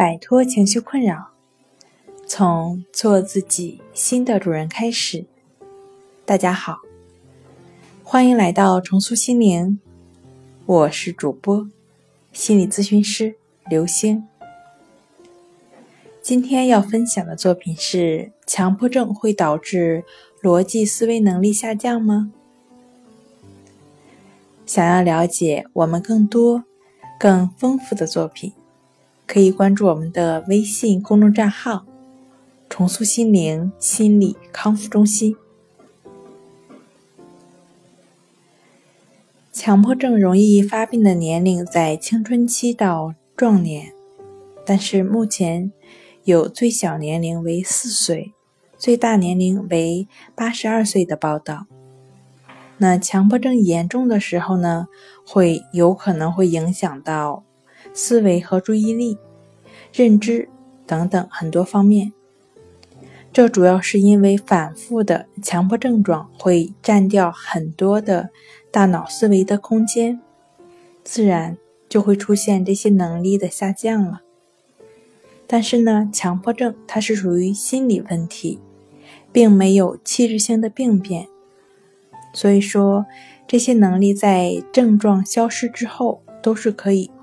摆脱情绪困扰，从做自己新的主人开始。大家好，欢迎来到重塑心灵，我是主播心理咨询师刘星。今天要分享的作品是：强迫症会导致逻辑思维能力下降吗？想要了解我们更多、更丰富的作品。可以关注我们的微信公众账号“重塑心灵心理康复中心”。强迫症容易发病的年龄在青春期到壮年，但是目前有最小年龄为四岁，最大年龄为八十二岁的报道。那强迫症严重的时候呢，会有可能会影响到。思维和注意力、认知等等很多方面，这主要是因为反复的强迫症状会占掉很多的大脑思维的空间，自然就会出现这些能力的下降了。但是呢，强迫症它是属于心理问题，并没有器质性的病变，所以说这些能力在症状消失之后都是可以。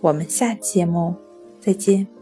我们下期节目再见。